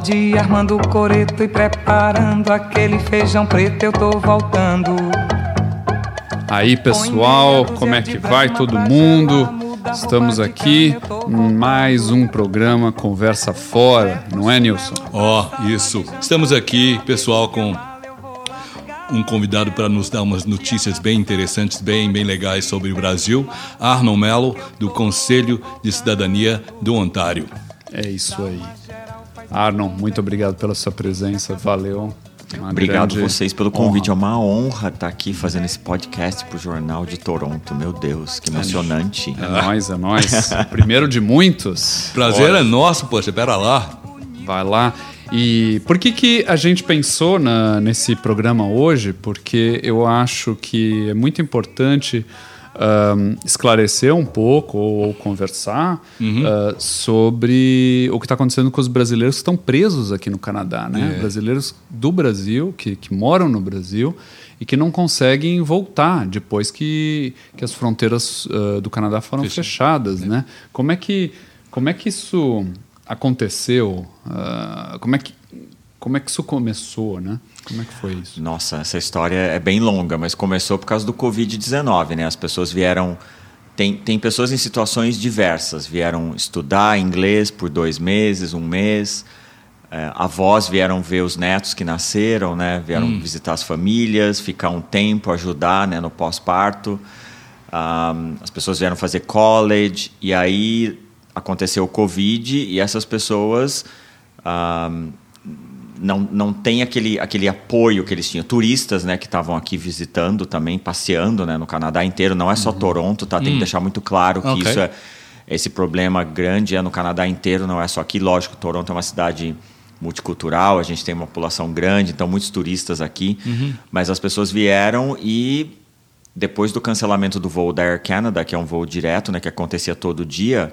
bode, armando o coreto e preparando aquele feijão preto, eu tô voltando. Aí, pessoal, como é que vai todo mundo? Estamos aqui em mais um programa Conversa Fora, não é, Nilson? Ó, oh, isso. Estamos aqui, pessoal, com um convidado para nos dar umas notícias bem interessantes, bem, bem legais sobre o Brasil, Arnon Mello, do Conselho de Cidadania do Ontário. É isso aí. Arnon, muito obrigado pela sua presença, valeu. Uma Obrigado vocês pelo convite. Honra. É uma honra estar aqui fazendo esse podcast para o Jornal de Toronto. Meu Deus, que emocionante. É, é nóis, é nóis. Primeiro de muitos. Prazer é nosso, poxa, pera lá. Vai lá. E por que, que a gente pensou na, nesse programa hoje? Porque eu acho que é muito importante um, esclarecer um pouco ou, ou conversar uhum. uh, sobre o que está acontecendo com os brasileiros que estão presos aqui no Canadá. Né? É. Brasileiros do Brasil, que, que moram no Brasil e que não conseguem voltar depois que, que as fronteiras uh, do Canadá foram Fechou. fechadas. É. Né? Como, é que, como é que isso aconteceu? Uh, como, é que, como é que isso começou, né? Como é que foi isso? Nossa, essa história é bem longa, mas começou por causa do Covid-19, né? As pessoas vieram... Tem, tem pessoas em situações diversas. Vieram estudar inglês por dois meses, um mês. É, avós vieram ver os netos que nasceram, né? Vieram hum. visitar as famílias, ficar um tempo, ajudar né? no pós-parto. Um, as pessoas vieram fazer college. E aí aconteceu o Covid e essas pessoas um, não, não têm aquele, aquele apoio que eles tinham. Turistas né, que estavam aqui visitando também, passeando né, no Canadá inteiro, não é só uhum. Toronto, tá? tem que hum. deixar muito claro que okay. isso é esse problema grande é no Canadá inteiro, não é só aqui. Lógico, Toronto é uma cidade multicultural, a gente tem uma população grande, então muitos turistas aqui, uhum. mas as pessoas vieram e depois do cancelamento do voo da Air Canada, que é um voo direto, né, que acontecia todo dia,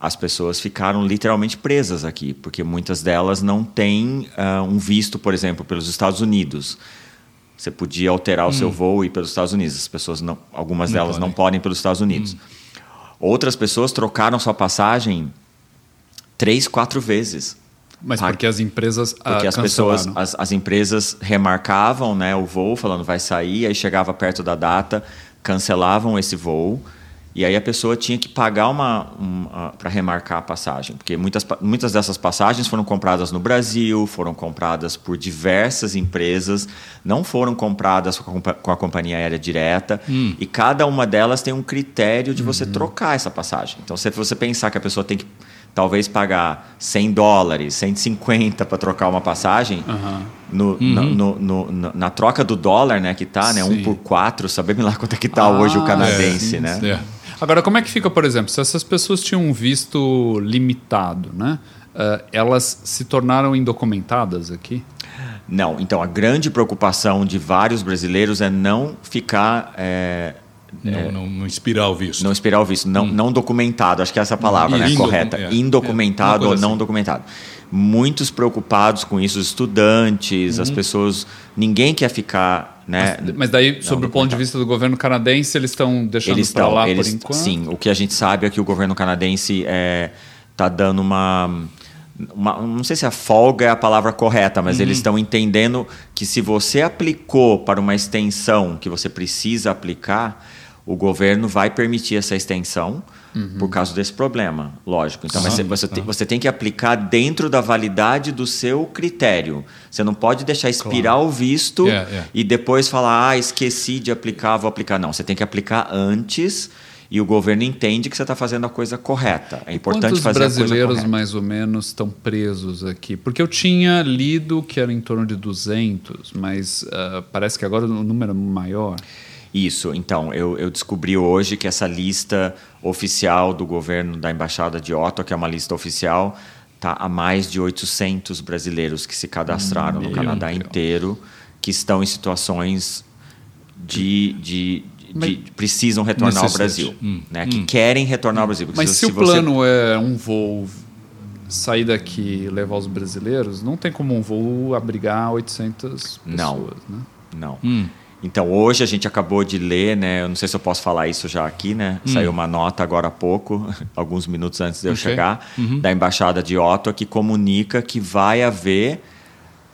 as pessoas ficaram literalmente presas aqui, porque muitas delas não têm uh, um visto, por exemplo, pelos Estados Unidos. Você podia alterar hum. o seu hum. voo e ir pelos Estados Unidos. As pessoas não, algumas não delas podem. não podem pelos Estados Unidos. Hum. Outras pessoas trocaram sua passagem três, quatro vezes. Mas porque as empresas ah, porque as pessoas as, as empresas remarcavam né o voo falando vai sair aí chegava perto da data cancelavam esse voo e aí a pessoa tinha que pagar uma, uma para remarcar a passagem, porque muitas, muitas dessas passagens foram compradas no Brasil, foram compradas por diversas empresas, não foram compradas com a, com a companhia aérea direta, hum. e cada uma delas tem um critério de você uhum. trocar essa passagem. Então, se você pensar que a pessoa tem que talvez pagar 100 dólares, 150 para trocar uma passagem, uhum. No, uhum. no, no, no, na troca do dólar, né, que tá, né, um por quatro, sabemos lá quanto é que tá ah, hoje o canadense, é, né? É. Agora, como é que fica, por exemplo, se essas pessoas tinham um visto limitado, né? Uh, elas se tornaram indocumentadas aqui? Não. Então, a grande preocupação de vários brasileiros é não ficar. É, não, é, não, não, inspirar o visto. Não inspirar o visto, não, hum. não documentado, acho que é essa palavra né, correta. É, Indocumentado é, ou não assim. documentado. Muitos preocupados com isso, os estudantes, uhum. as pessoas. Ninguém quer ficar né? Mas, mas daí, sobre o ponto de vista do governo canadense, eles estão deixando para lá eles, por enquanto? Sim, o que a gente sabe é que o governo canadense está é, tá dando uma, uma, Não sei se a folga é a palavra correta, mas uhum. eles estão entendendo que se você aplicou para uma extensão que você precisa aplicar, o governo vai permitir essa extensão uhum. por causa desse problema, lógico. Então, você, você, tem, você tem que aplicar dentro da validade do seu critério. Você não pode deixar expirar claro. o visto yeah, yeah. e depois falar, ah, esqueci de aplicar, vou aplicar. Não, você tem que aplicar antes e o governo entende que você está fazendo a coisa correta. É importante Quantos fazer a coisa correta. brasileiros mais ou menos estão presos aqui? Porque eu tinha lido que era em torno de 200, mas uh, parece que agora o número é maior. Isso, então, eu, eu, descobri hoje que essa lista oficial do governo da Embaixada de Ottawa, que é uma lista oficial, está a mais de 800 brasileiros que se cadastraram no Canadá Deus. inteiro, que estão em situações de, de, de, precisam retornar ao Brasil, hum, né? Hum. que querem retornar ao Brasil. Mas se, se o plano você... é um voo sair daqui e levar os brasileiros, não tem como um voo abrigar 800 pessoas, não, né? Não. Hum. Então, hoje a gente acabou de ler, né? Eu não sei se eu posso falar isso já aqui, né? Hum. Saiu uma nota agora há pouco, alguns minutos antes de eu Ok. chegar, Uhum. da Embaixada de Ottawa, que comunica que vai haver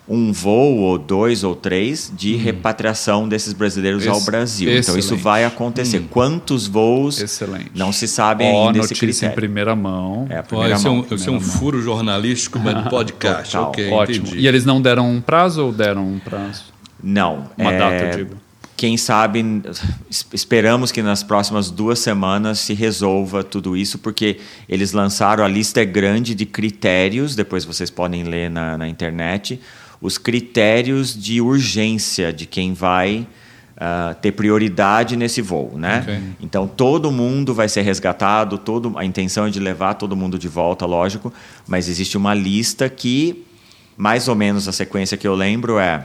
um voo, ou dois ou três, de repatriação desses brasileiros ao Hum. Ex- Brasil. Então, isso excelente. vai acontecer. Quantos voos? Excelente. Não se sabe Ó, ainda esse notícia em critério. primeira mão. É primeira esse é mão. um, esse é um furo jornalístico, mas podcast. Total. ok, Ótimo. entendi. E eles não deram um prazo ou deram um prazo? Não. Uma é, data, eu digo. Quem sabe, es- esperamos que nas próximas duas semanas se resolva tudo isso, porque eles lançaram, a lista é grande de critérios, depois vocês podem ler na, na internet, os critérios de urgência de quem vai ah, ter prioridade nesse voo, né? Ok. Então todo mundo vai ser resgatado, todo, a intenção é de levar todo mundo de volta, lógico, mas existe uma lista que, mais ou menos a sequência que eu lembro é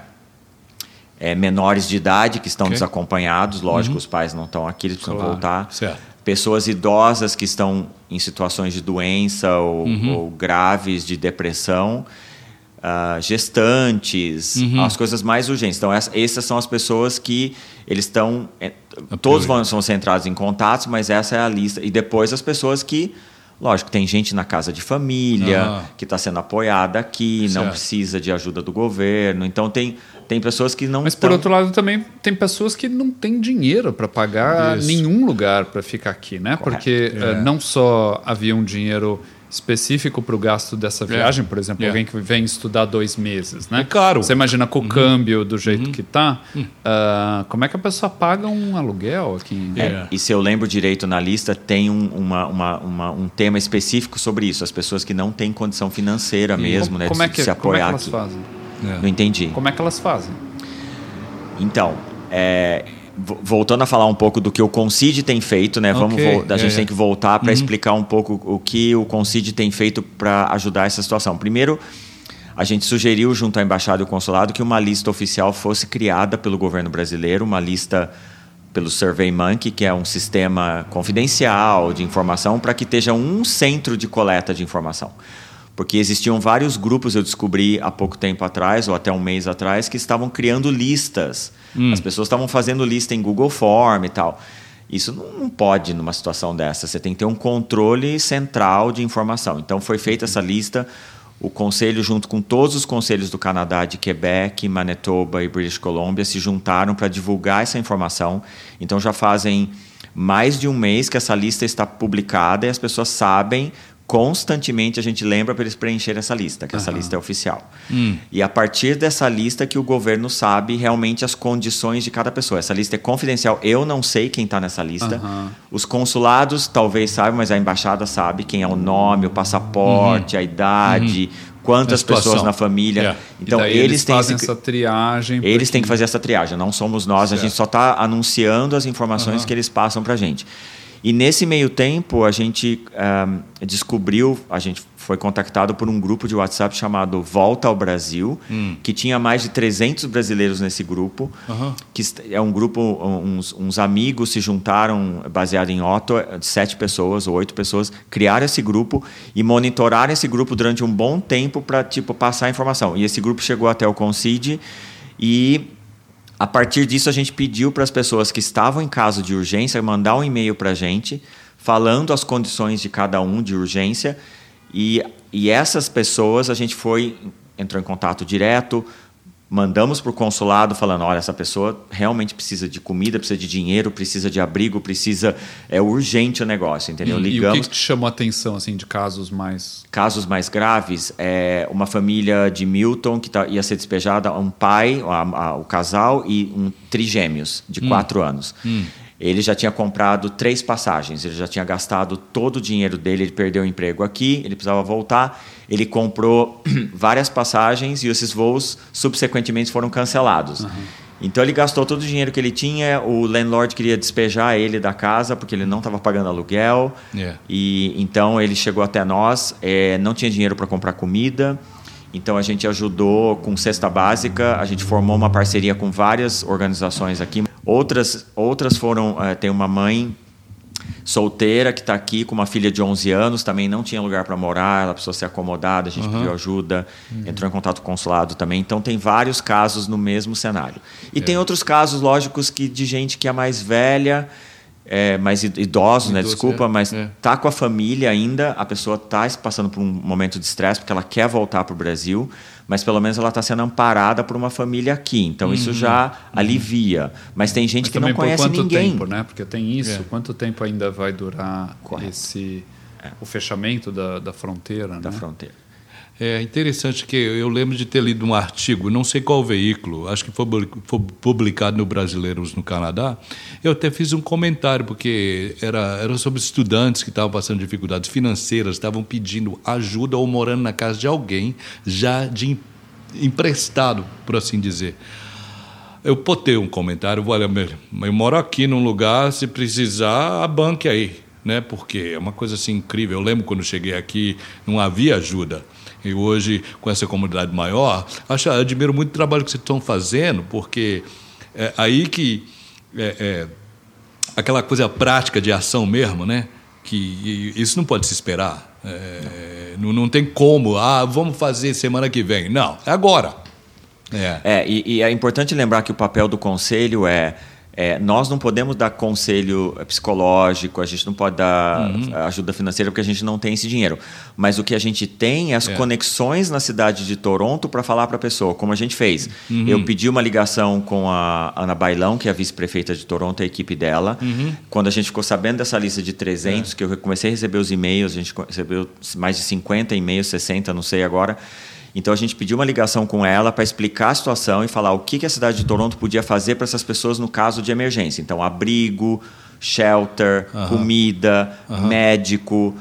é, menores de idade que estão Ok. desacompanhados, lógico, os pais não estão aqui, eles precisam Claro. voltar. Certo. Pessoas idosas que estão em situações de doença ou, ou graves de depressão, ah, gestantes, as coisas mais urgentes. Então, essa- essas são as pessoas que eles estão. é, todos vão, são centrados em contatos, mas essa é a lista. E depois as pessoas que. Lógico, tem gente na casa de família Ah. que está sendo apoiada aqui, não Certo. precisa de ajuda do governo. Então, tem, tem pessoas que não Mas estão. por outro lado também tem pessoas que não têm dinheiro para pagar Isso. nenhum lugar para ficar aqui, né? Correto. Porque É. eh, não só havia um dinheiro específico para o gasto dessa viagem, por exemplo, É. alguém que vem estudar dois meses, né? É caro. Você imagina Uhum. com o câmbio do jeito que tá, Hum. ah, como é que a pessoa paga um aluguel aqui? em- É. E se eu lembro direito na lista, tem um, uma, uma, uma- um tema específico sobre isso. As pessoas que não têm condição financeira mesmo, como, né? como de, é que, se como é que apoiar elas aqui. fazem? Não entendi. Como é que elas fazem? Então, é, voltando a falar um pouco do que o Concide tem feito, né? Vamos Ok, vol- a gente é. tem que voltar para explicar um pouco o que o Concide tem feito para ajudar essa situação. Primeiro, a gente sugeriu junto à embaixada e ao consulado que uma lista oficial fosse criada pelo governo brasileiro, uma lista pelo SurveyMonkey, que é um sistema confidencial de informação, para que esteja um centro de coleta de informação. Porque existiam vários grupos, eu descobri há pouco tempo atrás, ou até um mês atrás, que estavam criando listas. As pessoas estavam fazendo lista em Google Form e tal. Isso não não pode numa situação dessa. Você tem que ter um controle central de informação. Então foi feita essa lista. O conselho, junto com todos os conselhos do Canadá, de Quebec, Manitoba e British Columbia, se juntaram para divulgar essa informação. Então já fazem mais de um mês que essa lista está publicada e as pessoas sabem constantemente a gente lembra para eles preencherem essa lista, que essa lista é oficial. E a partir dessa lista que o governo sabe realmente as condições de cada pessoa. Essa lista é confidencial. Eu não sei quem está nessa lista. Aham. Os consulados talvez saibam, mas a embaixada sabe quem é o nome, o passaporte, a idade, quantas A situação. pessoas na família. Yeah. Então eles, eles têm fazem esse- essa triagem. eles têm que fazer essa triagem, não somos nós, a gente só está anunciando as informações que eles passam para a gente. E nesse meio tempo, a gente ahm, descobriu, a gente foi contactado por um grupo de WhatsApp chamado Volta ao Brasil, que tinha mais de 300 brasileiros nesse grupo, Aham. que é um grupo, uns, uns amigos se juntaram, baseado em de sete pessoas ou oito pessoas, criaram esse grupo e monitoraram esse grupo durante um bom tempo para tipo, passar a informação. E esse grupo chegou até o Concide e a partir disso, a gente pediu para as pessoas que estavam em caso de urgência mandar um e-mail para a gente, falando as condições de cada um de urgência. E, e essas pessoas, a gente foi, entrou em contato direto, mandamos para o consulado falando: olha, essa pessoa realmente precisa de comida, precisa de dinheiro, precisa de abrigo, precisa. É urgente o negócio, entendeu? E, e o Ligamos que, que te chamou a atenção assim, de casos mais. casos mais graves, é uma família de Milton que tá, ia ser despejada, um pai, a- a- o casal e um trigêmeos de quatro anos. Ele já tinha comprado três passagens, ele já tinha gastado todo o dinheiro dele, ele perdeu o emprego aqui, ele precisava voltar. Ele comprou várias passagens e esses voos subsequentemente foram cancelados. Então ele gastou todo o dinheiro que ele tinha, o landlord queria despejar ele da casa porque ele não estava pagando aluguel. Yeah. E então ele chegou até nós, eh, não tinha dinheiro para comprar comida. Então a gente ajudou com cesta básica, a gente formou uma parceria com várias organizações aqui. Outras, outras foram, eh, tem uma mãe solteira que está aqui com uma filha de 11 anos, também não tinha lugar para morar, ela precisou ser acomodada, a gente uhum. pediu ajuda, uhum. entrou em contato com o consulado também. Então tem vários casos no mesmo cenário. E é. tem outros casos, lógicos, que de gente que é mais velha, é, mais idosos, né? Desculpa, é. mas é. tá com a família ainda, a pessoa está passando por um momento de estresse porque ela quer voltar para o Brasil, mas pelo menos ela está sendo amparada por uma família aqui. Então uhum. isso já uhum. alivia. Mas tem gente mas que não conhece por quanto ninguém. Tempo, né? Porque tem isso. É. Quanto tempo ainda vai durar Correto. esse é. o fechamento da, da fronteira? Da né? fronteira. É interessante que eu lembro de ter lido um artigo, não sei qual veículo, acho que foi publicado no Brasileiros no Canadá. Eu até fiz um comentário, porque era, era sobre estudantes que estavam passando dificuldades financeiras, estavam pedindo ajuda ou morando na casa de alguém, já de emprestado, por assim dizer. Eu botei um comentário, olha, eu moro aqui num lugar, se precisar, a banque aí, né? Porque é uma coisa assim incrível. Eu lembro quando cheguei aqui, não havia ajuda. E hoje, com essa comunidade maior, acho, admiro muito o trabalho que vocês estão fazendo, porque é aí que é, é, aquela coisa prática de ação mesmo, né? Que isso não pode se esperar. É, não. não. tem como, ah, vamos fazer semana que vem. Não, é agora. É, é e, e é importante lembrar que o papel do conselho é é, nós não podemos dar conselho psicológico, a gente não pode dar uhum. ajuda financeira porque a gente não tem esse dinheiro. Mas o que a gente tem é as é. conexões na cidade de Toronto para falar para a pessoa, como a gente fez. Uhum. Eu pedi uma ligação com a Ana Bailão, que é a vice-prefeita de Toronto, a equipe dela. Uhum. Quando a gente ficou sabendo dessa lista de 300, é. que eu comecei a receber os e-mails, a gente recebeu mais de 50 e-mails, 60, não sei agora. Então a gente pediu uma ligação com ela para explicar a situação e falar o que, que a cidade de Toronto podia fazer para essas pessoas no caso de emergência. Então, abrigo, shelter, comida, médico.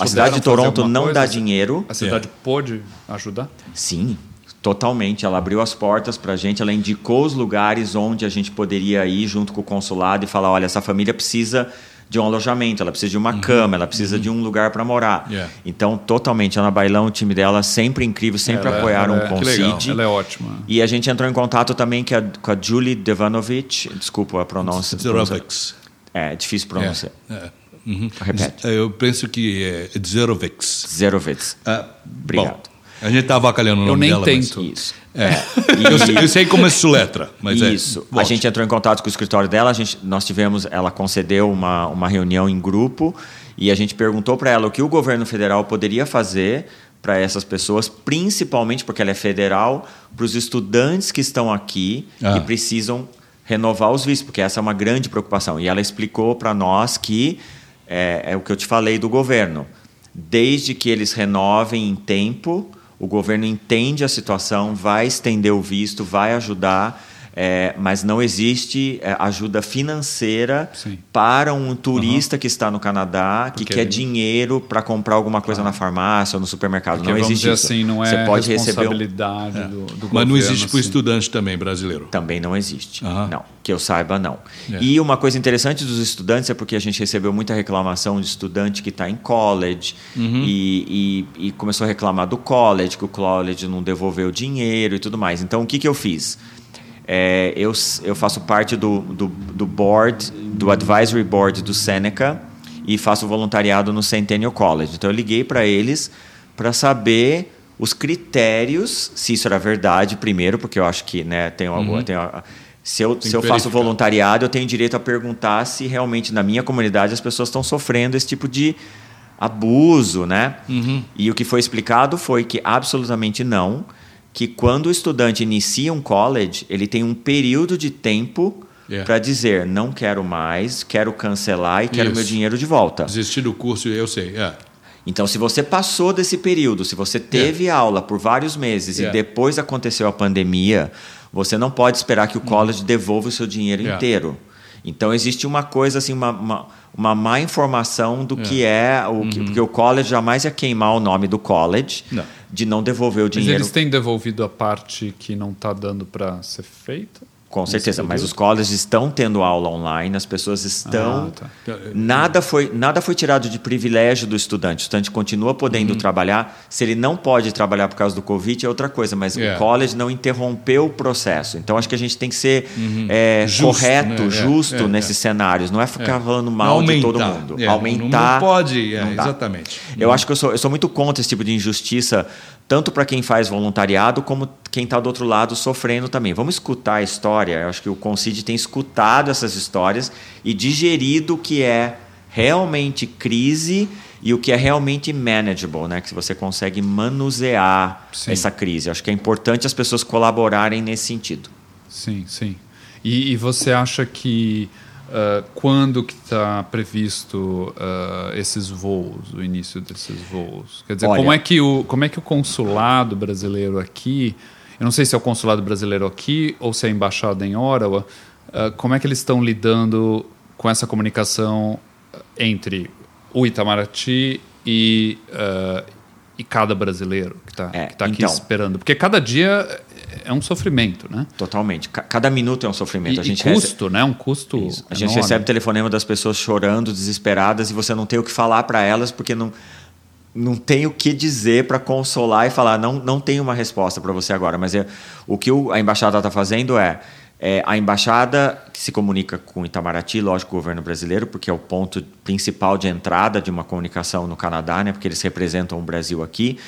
a cidade de Toronto não coisa? dá dinheiro. A cidade é. pôde ajudar? Sim, totalmente. Ela abriu as portas para a gente, ela indicou os lugares onde a gente poderia ir junto com o consulado e falar: olha, essa família precisa de um alojamento, ela precisa de uma uhum. cama, ela precisa uhum. de um lugar para morar. Yeah. Então, totalmente, Ana Bailão, o time dela sempre incrível, sempre ela, é- apoiaram ela é, o Concide. Ela é ótima. E a gente entrou em contato também com a, com a Julie Devanovic, desculpa a pronúncia. Zerovics. É, difícil pronunciar. É, é. Uhum. Repete. Eu penso que é Zerovics. Zerovics. Ah, Obrigado. Bom, a gente está avacalhando o nome Eu nem dela, tento. Mas... Isso. É. eu, eu, sei como é letra, mas é. Isso. É. A gente entrou em contato com o escritório dela, a gente, nós tivemos, ela concedeu uma, uma reunião em grupo e a gente perguntou para ela o que o governo federal poderia fazer para essas pessoas, principalmente porque ela é federal, para os estudantes que estão aqui ah. e precisam renovar os vistos, porque essa é uma grande preocupação. E ela explicou para nós que é, é o que eu te falei do governo. Desde que eles renovem em tempo, o governo entende a situação, vai estender o visto, vai ajudar é, mas não existe é, ajuda financeira Sim. para um turista uhum. que está no Canadá que Porque quer dinheiro para comprar alguma coisa na farmácia ou no supermercado. Porque, não existe isso. Assim, não é Você pode responsabilidade receber um... do, do Mas não existe para o assim. estudante também brasileiro? Também não existe. Uhum. Não, que eu saiba, não. É. E uma coisa interessante dos estudantes é porque a gente recebeu muita reclamação de estudante que está em college uhum. e, e, e começou a reclamar do college, que o college não devolveu dinheiro e tudo mais. Então, o que, que eu fiz? É, eu, eu faço parte do, do, do board, do advisory board do Seneca e faço voluntariado no Centennial College. Então eu liguei para eles para saber os critérios, se isso era verdade, primeiro, porque eu acho que né, tem alguma. Uhum. Tem, se eu, se eu faço voluntariado, eu tenho direito a perguntar se realmente na minha comunidade as pessoas estão sofrendo esse tipo de abuso, né? Uhum. E o que foi explicado foi que absolutamente não que quando o estudante inicia um college, ele tem um período de tempo yeah. para dizer não quero mais, quero cancelar e quero Isso. meu dinheiro de volta. Desistir do curso, eu sei. Yeah. Então, se você passou desse período, se você teve yeah. aula por vários meses e depois aconteceu a pandemia, você não pode esperar que o college uhum. devolva o seu dinheiro inteiro. Então existe uma coisa assim, uma, uma, uma má informação do é. que é o que, uhum. porque o college jamais ia queimar o nome do college não. De não devolver o dinheiro. Mas eles têm devolvido a parte que não está dando para ser feita? Com certeza, mas os colleges estão tendo aula online, as pessoas estão. Ah, tá. Nada foi nada foi tirado de privilégio do estudante. O estudante continua podendo uhum. trabalhar. Se ele não pode trabalhar por causa do Covid, é outra coisa, mas yeah. o college não interrompeu o processo. Então acho que a gente tem que ser uhum. é, justo, correto, né? justo é, é, nesses cenários. Não é ficar falando mal de todo mundo. Aumentar. Não, pode, não exatamente. Eu acho que eu sou, eu sou muito contra esse tipo de injustiça tanto para quem faz voluntariado como quem está do outro lado sofrendo também. Vamos escutar a história. Eu acho que o Concide tem escutado essas histórias e digerido o que é realmente crise e o que é realmente manageable, né? Que você consegue manusear sim. essa crise. Eu acho que é importante as pessoas colaborarem nesse sentido. Sim, sim. E, e você acha que Uh, quando que está previsto uh, esses voos, o início desses voos? Quer dizer, Olha, como, é que o, como é que o consulado brasileiro aqui, eu não sei se é o consulado brasileiro aqui ou se é a embaixada em Ottawa, uh, como é que eles estão lidando com essa comunicação entre o Itamaraty e, e cada brasileiro que está é, tá aqui então, esperando? Porque cada dia é um sofrimento, né? Totalmente. Cada minuto é um sofrimento. E, a gente custo, recebe... né? Um custo. Isso. A gente recebe telefonema das pessoas chorando, desesperadas, e você não tem o que falar para elas porque não não tem o que dizer para consolar e falar não não tem uma resposta para você agora. Mas é, o que o, a embaixada está fazendo é é, a embaixada que se comunica com o Itamaraty, lógico, o governo brasileiro, porque é o ponto principal de entrada de uma comunicação no Canadá, né, porque eles representam o Brasil aqui.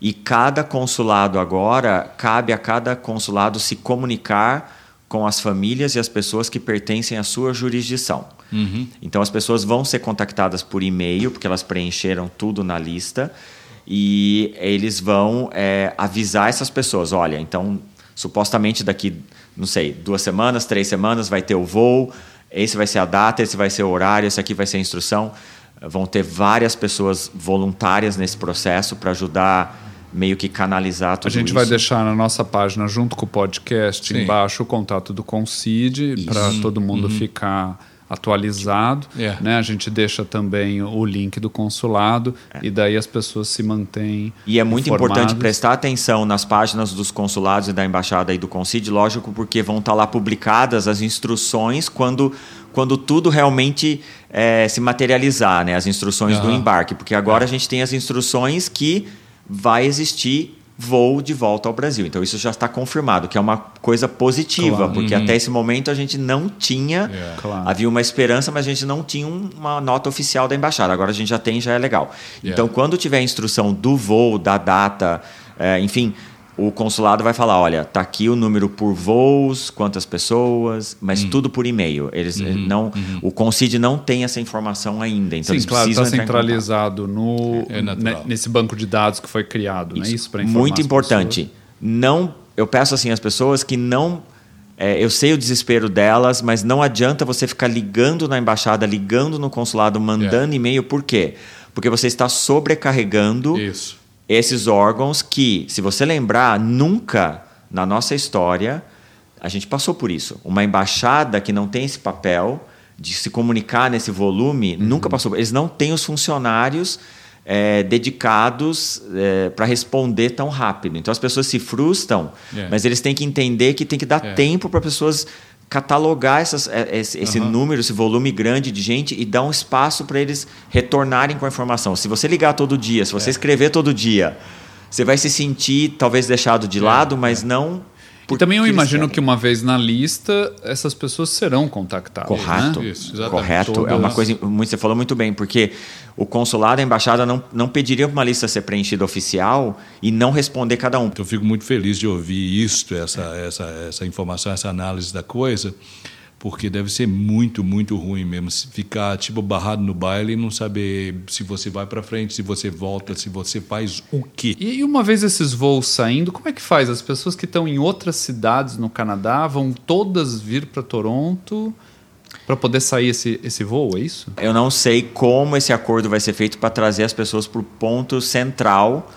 E cada consulado agora, cabe a cada consulado se comunicar com as famílias e as pessoas que pertencem à sua jurisdição. Uhum. Então as pessoas vão ser contactadas por e-mail, porque elas preencheram tudo na lista, e eles vão é, avisar essas pessoas: olha, então supostamente daqui, não sei, duas semanas, três semanas vai ter o voo, esse vai ser a data, esse vai ser o horário, esse aqui vai ser a instrução. Vão ter várias pessoas voluntárias nesse processo para ajudar meio que canalizar tudo isso. A gente isso. vai deixar na nossa página, junto com o podcast, Sim. embaixo o contato do Concide, para todo mundo uhum. ficar atualizado. Yeah. Né? A gente deixa também o link do consulado é. e daí as pessoas se mantêm. E é muito informadas. importante prestar atenção nas páginas dos consulados e da embaixada e do Concide, lógico, porque vão estar lá publicadas as instruções quando, quando tudo realmente é, se materializar, né? as instruções uhum. do embarque. Porque agora é. a gente tem as instruções que vai existir voo de volta ao Brasil. Então isso já está confirmado, que é uma coisa positiva, claro. porque uhum. até esse momento a gente não tinha, yeah. É. claro. havia uma esperança, mas a gente não tinha uma nota oficial da embaixada. Agora a gente já tem, já é legal. Yeah. Então quando tiver a instrução do voo, da data, é, enfim, o consulado vai falar, olha, tá aqui o número por voos, quantas pessoas, mas uhum. tudo por e-mail. Eles uhum. não, uhum. o Concide não tem essa informação ainda, então Sim, eles claro, está centralizado no é nesse banco de dados que foi criado, isso. né? Isso para Muito importante. Não, eu peço assim às pessoas que não é, eu sei o desespero delas, mas não adianta você ficar ligando na embaixada, ligando no consulado, mandando é. e-mail. Por quê? Porque você está sobrecarregando Isso esses órgãos que, se você lembrar, nunca na nossa história a gente passou por isso. Uma embaixada que não tem esse papel de se comunicar nesse volume uhum. nunca passou. Eles não têm os funcionários é, dedicados é, para responder tão rápido. Então as pessoas se frustram, yeah. mas eles têm que entender que tem que dar yeah. tempo para pessoas catalogar essas, é, esse, esse uhum. número, esse volume grande de gente e dar um espaço para eles retornarem com a informação. Se você ligar todo dia, se você é. escrever todo dia, você vai se sentir talvez deixado de é. lado, mas é. não e também eu imagino que uma vez na lista, essas pessoas serão contactadas. Correto. Né? Isso, Correto. Todas... É uma coisa. Você falou muito bem, porque o consulado, a embaixada não, não pediria para uma lista ser preenchida oficial e não responder cada um. Eu fico muito feliz de ouvir isso, essa, essa, essa informação, essa análise da coisa porque deve ser muito, muito ruim mesmo ficar tipo barrado no baile e não saber se você vai para frente, se você volta, se você faz o quê. E uma vez esses voos saindo, como é que faz? As pessoas que estão em outras cidades no Canadá vão todas vir para Toronto? Para poder sair esse, esse voo, é isso? Eu não sei como esse acordo vai ser feito para trazer as pessoas para o ponto central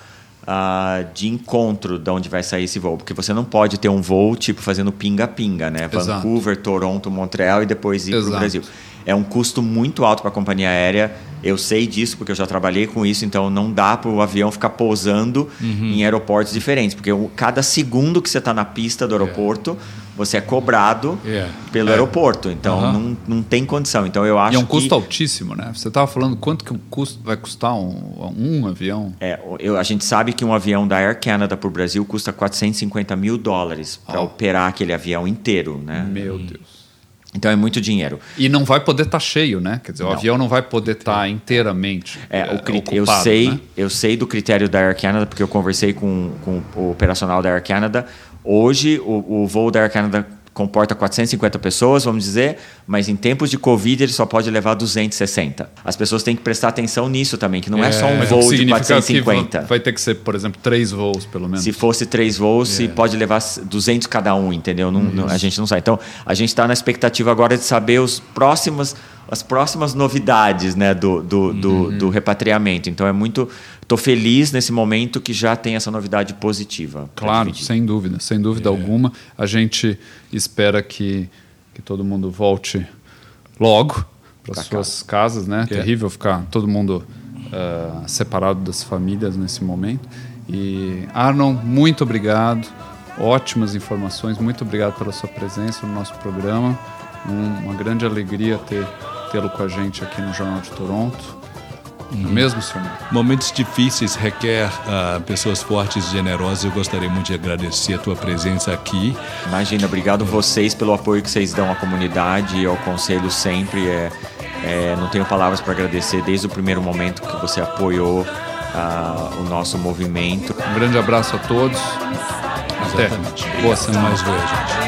uh, de encontro de onde vai sair esse voo, porque você não pode ter um voo tipo fazendo pinga-pinga, né? Exato. Vancouver, Toronto, Montreal e depois ir para o Brasil. É um custo muito alto para a companhia aérea. Eu sei disso porque eu já trabalhei com isso, então não dá para o avião ficar pousando uhum. em aeroportos diferentes, porque cada segundo que você está na pista do aeroporto, é você é cobrado É. pelo É. aeroporto. Então Aham. não, não tem condição. Então eu acho E é um que custo altíssimo, né? Você estava falando quanto que um custo, vai custar um, um avião? É, eu- a gente sabe que um avião da Air Canada para o Brasil custa 450 mil dólares para Oh. operar aquele avião inteiro, né? Meu Deus. Então é muito dinheiro. E não vai poder estar cheio, né? Quer dizer, o Não. avião não vai poder estar inteiramente É, é, o cri- eu ocupado, sei, né? eu sei do critério da Air Canada porque eu conversei com, com o operacional da Air Canada. Hoje o, o voo da Air Canada comporta 450 pessoas, vamos dizer, mas em tempos de Covid ele só pode levar 260. As pessoas têm que prestar atenção nisso também, que não é, só um o que voo de significa que 450. va- vai ter que ser, por exemplo, três voos, pelo menos. Se fosse três voos, se pode levar 200 cada um, entendeu? Não- não- a gente não sabe. Então, a gente está na expectativa agora de saber os próximos, as próximas novidades né, do, do, do, do repatriamento. Então, é muito. Estou feliz nesse momento que já tem essa novidade positiva. Claro, sem dúvida, sem dúvida alguma. A gente espera que, que todo mundo volte logo para suas casas, né? É. Terrível ficar todo mundo ah, separado das famílias nesse momento. E Arnon, muito obrigado. Ótimas informações. Muito obrigado pela sua presença no nosso programa. Um- uma grande alegria ter tê-lo com a gente aqui no Jornal de Toronto. Não é mesmo, senhor? Momentos difíceis requer ah, pessoas fortes e generosas. Eu gostaria muito de agradecer a tua presença aqui. Imagina, obrigado vocês pelo apoio que vocês dão à comunidade e ao conselho sempre. É, é, não tenho palavras para agradecer desde o primeiro momento que você apoiou ah, o nosso movimento. Um grande abraço a todos. Até. Boa semana. Mais gente.